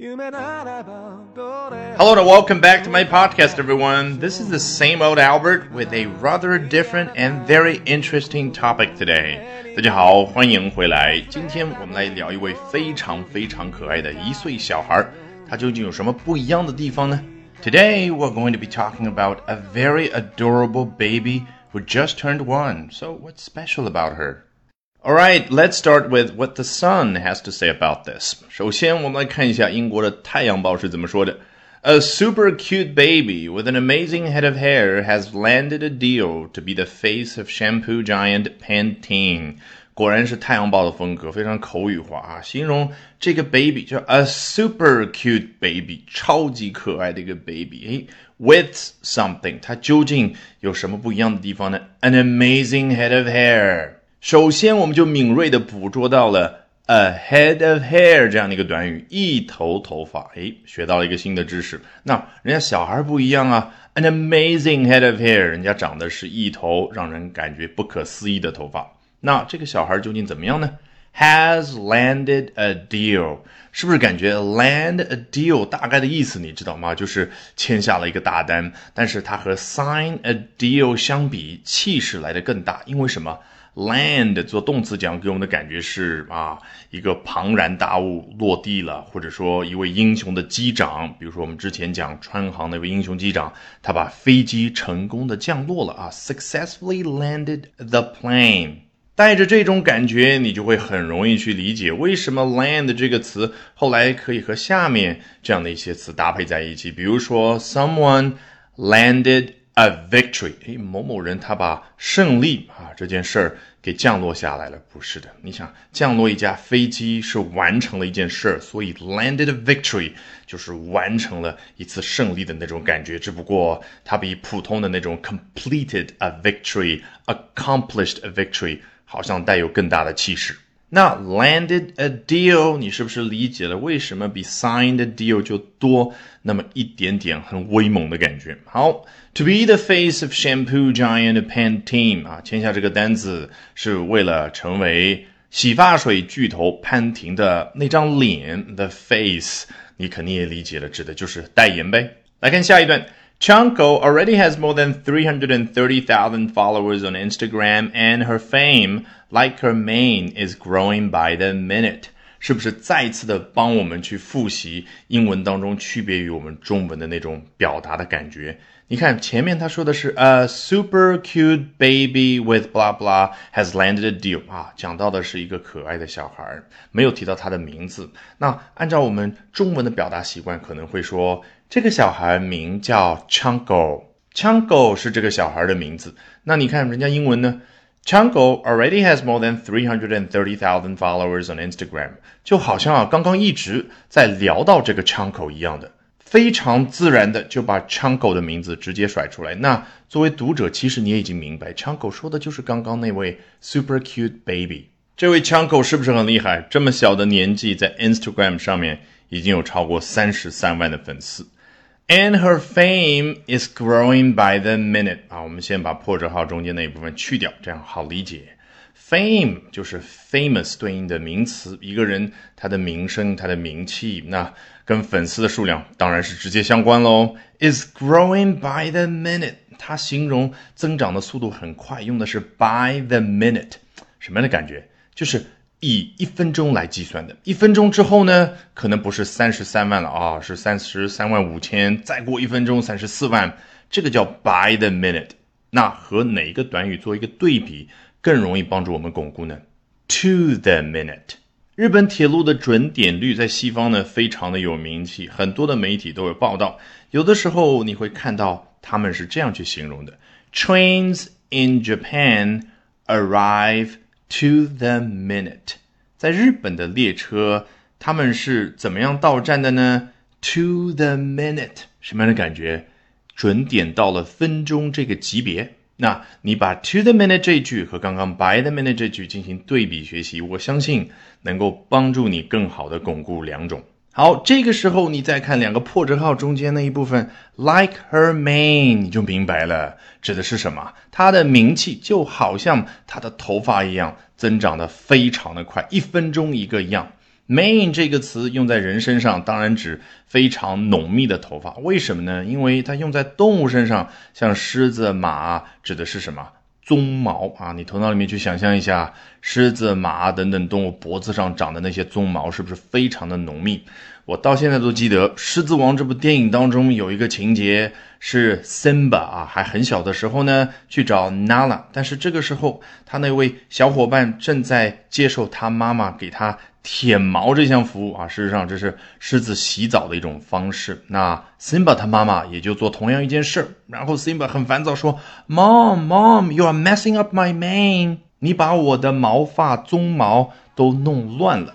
Hello and welcome back to my podcast, everyone. This is the same old Albert with a rather different and very interesting topic today. 大家好，欢迎回来。今天我们来聊一位非常非常可爱的一岁小孩，他究竟有什么不一样的地方呢？Today we're going to be talking about a very adorable baby who just turned one. So what's special about her? All right, let's start with what the Sun has to say about this. 首先，我们来看一下英国的《太阳报》是怎么说的。A super cute baby with an amazing head of hair has landed a deal to be the face of shampoo giant Pantene. 果然是《太阳报》的风格，非常口语化啊！形容这个 baby 叫 a super cute baby，超级可爱的一个 baby。诶，with something，它究竟有什么不一样的地方呢？An amazing head of hair。 首先，我们就敏锐地捕捉到了 a head of hair 这样的一个短语，一头头发。诶，学到了一个新的知识。那人家小孩不一样啊，an amazing head of hair，人家长的是一头让人感觉不可思议的头发。那这个小孩究竟怎么样呢？Has landed a deal，是不是感觉 land a deal 大概的意思你知道吗？就是签下了一个大单。但是它和 sign a deal 相比，气势来的更大，因为什么？Land 做动词讲给我们的感觉是啊，一个庞然大物落地了，或者说一位英雄的机长，比如说我们之前讲川航那位英雄机长，他把飞机成功的降落了啊，successfully landed the plane。带着这种感觉，你就会很容易去理解为什么 land 这个词后来可以和下面这样的一些词搭配在一起，比如说 someone landed。A victory，哎，某某人他把胜利啊这件事儿给降落下来了，不是的。你想降落一架飞机是完成了一件事儿，所以 landed a victory 就是完成了一次胜利的那种感觉。只不过它比普通的那种 completed a victory，accomplished a victory 好像带有更大的气势。那 landed a deal，你是不是理解了为什么比 signed a deal 就多那么一点点很威猛的感觉？好，to be the face of shampoo giant Pantene 啊，签下这个单子是为了成为洗发水巨头潘婷的那张脸 the face，你肯定也理解了，指的就是代言呗。来看下一段。Chanko already has more than 330,000 followers on Instagram, and her fame, like her mane, is growing by the minute. 是不是再次的帮我们去复习英文当中区别于我们中文的那种表达的感觉？你看前面他说的是 a super cute baby with blah blah has landed a deal 啊，讲到的是一个可爱的小孩，没有提到他的名字。那按照我们中文的表达习惯，可能会说。 这个小孩名叫 Chango，Chango 是这个小孩的名字。那你看人家英文呢？Chango already has more than three hundred and thirty thousand followers on Instagram，就好像啊刚刚一直在聊到这个 Chango 一样的，非常自然的就把 Chango 的名字直接甩出来。那作为读者，其实你也已经明白，Chango 说的就是刚刚那位 super cute baby。这位 Chango 是不是很厉害？这么小的年纪，在 Instagram 上面已经有超过三十三万的粉丝。And her fame is growing by the minute 啊，我们先把破折号中间那一部分去掉，这样好理解。Fame 就是 famous 对应的名词，一个人他的名声、他的名气，那跟粉丝的数量当然是直接相关喽。Is growing by the minute，它形容增长的速度很快，用的是 by the minute，什么样的感觉？就是以一分钟来计算的，一分钟之后呢，可能不是三十三万了啊，是三十三万五千，再过一分钟三十四万，这个叫 by the minute。那和哪一个短语做一个对比，更容易帮助我们巩固呢？To the minute。日本铁路的准点率在西方呢非常的有名气，很多的媒体都有报道。有的时候你会看到他们是这样去形容的：Trains in Japan arrive。To the minute，在日本的列车，他们是怎么样到站的呢？To the minute，什么样的感觉？准点到了分钟这个级别。那你把 to the minute 这句和刚刚 by the minute 这句进行对比学习，我相信能够帮助你更好的巩固两种。好，这个时候你再看两个破折号中间那一部分，like her mane，你就明白了，指的是什么？她的名气就好像她的头发一样，增长的非常的快，一分钟一个样。man 这个词用在人身上，当然指非常浓密的头发。为什么呢？因为它用在动物身上，像狮子、马，指的是什么？鬃毛啊！你头脑里面去想象一下，狮子、马等等动物脖子上长的那些鬃毛，是不是非常的浓密？我到现在都记得《狮子王》这部电影当中有一个情节是 Simba 啊，还很小的时候呢，去找 Nala，但是这个时候他那位小伙伴正在接受他妈妈给他舔毛这项服务啊。事实上，这是狮子洗澡的一种方式。那 Simba 他妈妈也就做同样一件事儿，然后 Simba 很烦躁说：“Mom, Mom, you are messing up my mane，你把我的毛发鬃毛都弄乱了。”